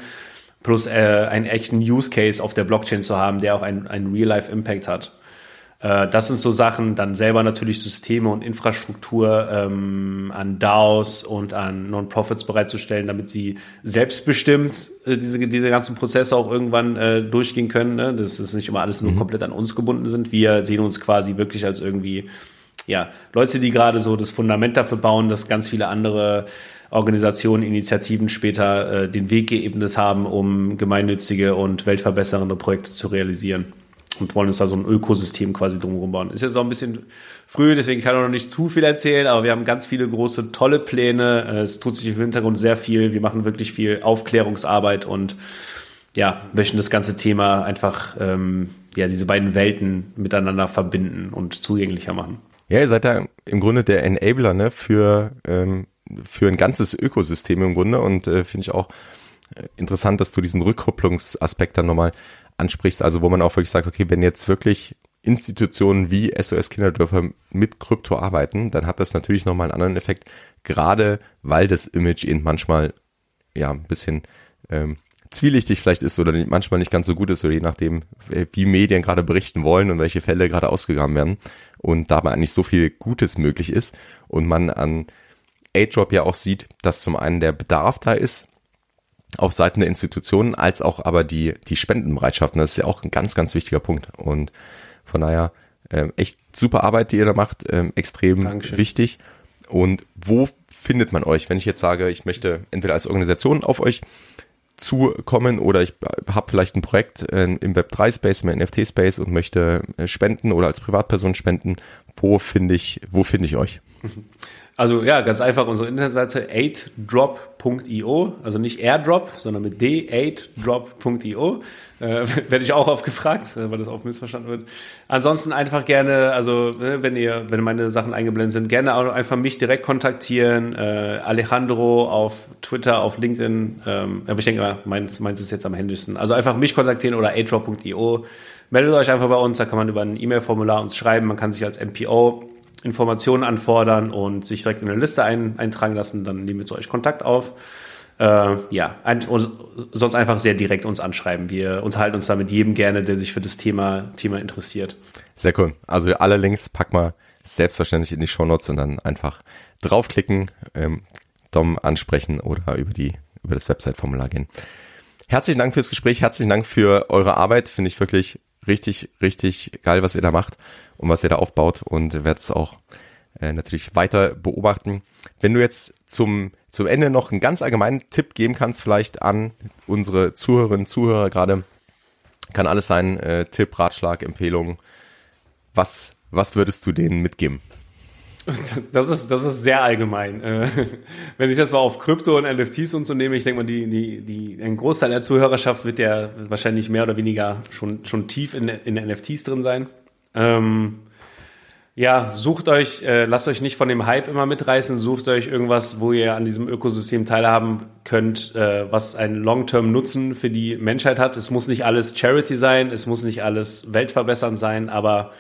Plus äh, einen echten Use Case auf der Blockchain zu haben, der auch einen, einen Real-Life-Impact hat. Äh, das sind so Sachen, dann selber natürlich Systeme und Infrastruktur ähm, an DAOs und an Non-Profits bereitzustellen, damit sie selbstbestimmt äh, diese, diese ganzen Prozesse auch irgendwann äh, durchgehen können. Ne? Dass es nicht immer alles nur mhm. komplett an uns gebunden sind. Wir sehen uns quasi wirklich als irgendwie, ja, Leute, die gerade so das Fundament dafür bauen, dass ganz viele andere Organisationen, Initiativen später äh, den Weg geebnet haben, um gemeinnützige und weltverbessernde Projekte zu realisieren und wollen uns da so ein Ökosystem quasi drumherum bauen. Ist jetzt auch ein bisschen früh, deswegen kann ich noch nicht zu viel erzählen, aber wir haben ganz viele große, tolle Pläne. Es tut sich im Hintergrund sehr viel. Wir machen wirklich viel Aufklärungsarbeit und ja, möchten das ganze Thema einfach, ähm, ja, diese beiden Welten miteinander verbinden und zugänglicher machen. Ja, ihr seid da im Grunde der Enabler, ne, für, ähm, für ein ganzes Ökosystem im Grunde und äh, finde ich auch äh, interessant, dass du diesen Rückkopplungsaspekt dann nochmal ansprichst, also wo man auch wirklich sagt, okay, wenn jetzt wirklich Institutionen wie SOS Kinderdörfer mit Krypto arbeiten, dann hat das natürlich nochmal einen anderen Effekt, gerade weil das Image eben manchmal ja ein bisschen ähm, zwielichtig vielleicht ist oder manchmal nicht ganz so gut ist, oder je nachdem, wie Medien gerade berichten wollen und welche Fälle gerade ausgegraben werden und dabei eigentlich so viel Gutes möglich ist und man an A-Drop ja auch sieht, dass zum einen der Bedarf da ist, auf Seiten der Institutionen, als auch aber die, die Spendenbereitschaften. Das ist ja auch ein ganz, ganz wichtiger Punkt. Und von daher ähm, echt super Arbeit, die ihr da macht, ähm, extrem Dankeschön. wichtig. Und wo findet man euch, wenn ich jetzt sage, ich möchte entweder als Organisation auf euch zukommen oder ich habe vielleicht ein Projekt äh, im Web3-Space, im NFT-Space und möchte äh, spenden oder als Privatperson spenden, wo finde ich, wo finde ich euch? Also ja, ganz einfach unsere Internetseite 8drop.io, also nicht Airdrop, sondern mit D, 8drop.io. Äh, werde ich auch oft gefragt, äh, weil das auch missverstanden wird. Ansonsten einfach gerne, also ne, wenn ihr, wenn meine Sachen eingeblendet sind, gerne auch einfach mich direkt kontaktieren. Äh, Alejandro auf Twitter, auf LinkedIn. Ähm, aber ich denke mal, meins, meins ist jetzt am händischsten. Also einfach mich kontaktieren oder 8drop.io. Meldet euch einfach bei uns, da kann man über ein E-Mail-Formular uns schreiben. Man kann sich als MPO Informationen anfordern und sich direkt in eine Liste ein, eintragen lassen, dann nehmen wir zu euch Kontakt auf. Äh, ja, ein, sonst einfach sehr direkt uns anschreiben. Wir unterhalten uns da mit jedem gerne, der sich für das Thema, Thema interessiert. Sehr cool. Also alle Links pack mal selbstverständlich in die Shownotes und dann einfach draufklicken, ähm, Dom ansprechen oder über die über das Website-Formular gehen. Herzlichen Dank fürs Gespräch, herzlichen Dank für eure Arbeit. Finde ich wirklich richtig, richtig geil, was ihr da macht und was ihr da aufbaut und werde es auch äh, natürlich weiter beobachten. Wenn du jetzt zum, zum Ende noch einen ganz allgemeinen Tipp geben kannst, vielleicht an unsere Zuhörerinnen und Zuhörer gerade, kann alles sein, äh, Tipp, Ratschlag, Empfehlung. Was, was würdest du denen mitgeben? Das ist, das ist sehr allgemein. Äh, wenn ich das mal auf Krypto und NFTs und so nehme, ich denke mal, die, die, die, ein Großteil der Zuhörerschaft wird ja wahrscheinlich mehr oder weniger schon, schon tief in, in NFTs drin sein. Ähm, ja, sucht euch, äh, lasst euch nicht von dem Hype immer mitreißen, sucht euch irgendwas, wo ihr an diesem Ökosystem teilhaben könnt, äh, was einen Long-Term-Nutzen für die Menschheit hat. Es muss nicht alles Charity sein, es muss nicht alles weltverbessernd sein, aber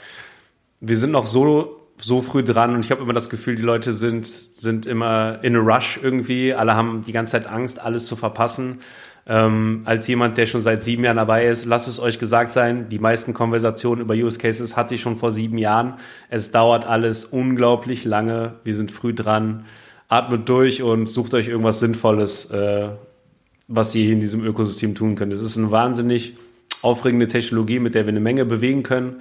wir sind noch so so früh dran und ich habe immer das Gefühl, die Leute sind, sind immer in a rush irgendwie. Alle haben die ganze Zeit Angst, alles zu verpassen. Ähm, als jemand, der schon seit sieben Jahren dabei ist, lasst es euch gesagt sein, die meisten Konversationen über Use Cases hatte ich schon vor sieben Jahren. Es dauert alles unglaublich lange. Wir sind früh dran. Atmet durch und sucht euch irgendwas Sinnvolles, äh, was ihr hier in diesem Ökosystem tun könnt. Es ist eine wahnsinnig aufregende Technologie, mit der wir eine Menge bewegen können.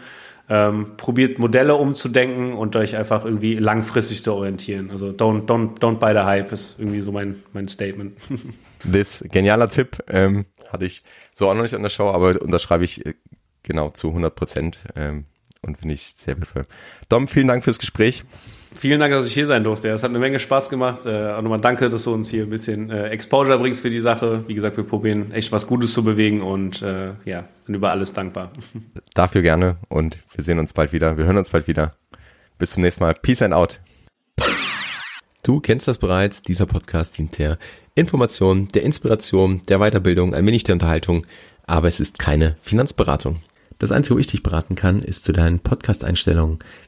Ähm, probiert Modelle umzudenken und euch einfach irgendwie langfristig zu orientieren. Also don't, don't, don't buy the hype ist irgendwie so mein, mein Statement. This genialer Tipp ähm, hatte ich so auch noch nicht an der Show, aber unterschreibe ich äh, genau zu 100 Prozent ähm, und finde ich sehr wertvoll. Dom, vielen Dank fürs Gespräch. Vielen Dank, dass ich hier sein durfte. Es hat eine Menge Spaß gemacht. Äh, auch nochmal danke, dass du uns hier ein bisschen äh, Exposure bringst für die Sache. Wie gesagt, wir probieren echt was Gutes zu bewegen und äh, ja, sind über alles dankbar. Dafür gerne und wir sehen uns bald wieder. Wir hören uns bald wieder. Bis zum nächsten Mal. Peace and out. Du kennst das bereits. Dieser Podcast dient der Information, der Inspiration, der Weiterbildung, ein wenig der Unterhaltung, aber es ist keine Finanzberatung. Das Einzige, wo ich dich beraten kann, ist zu deinen Podcast-Einstellungen.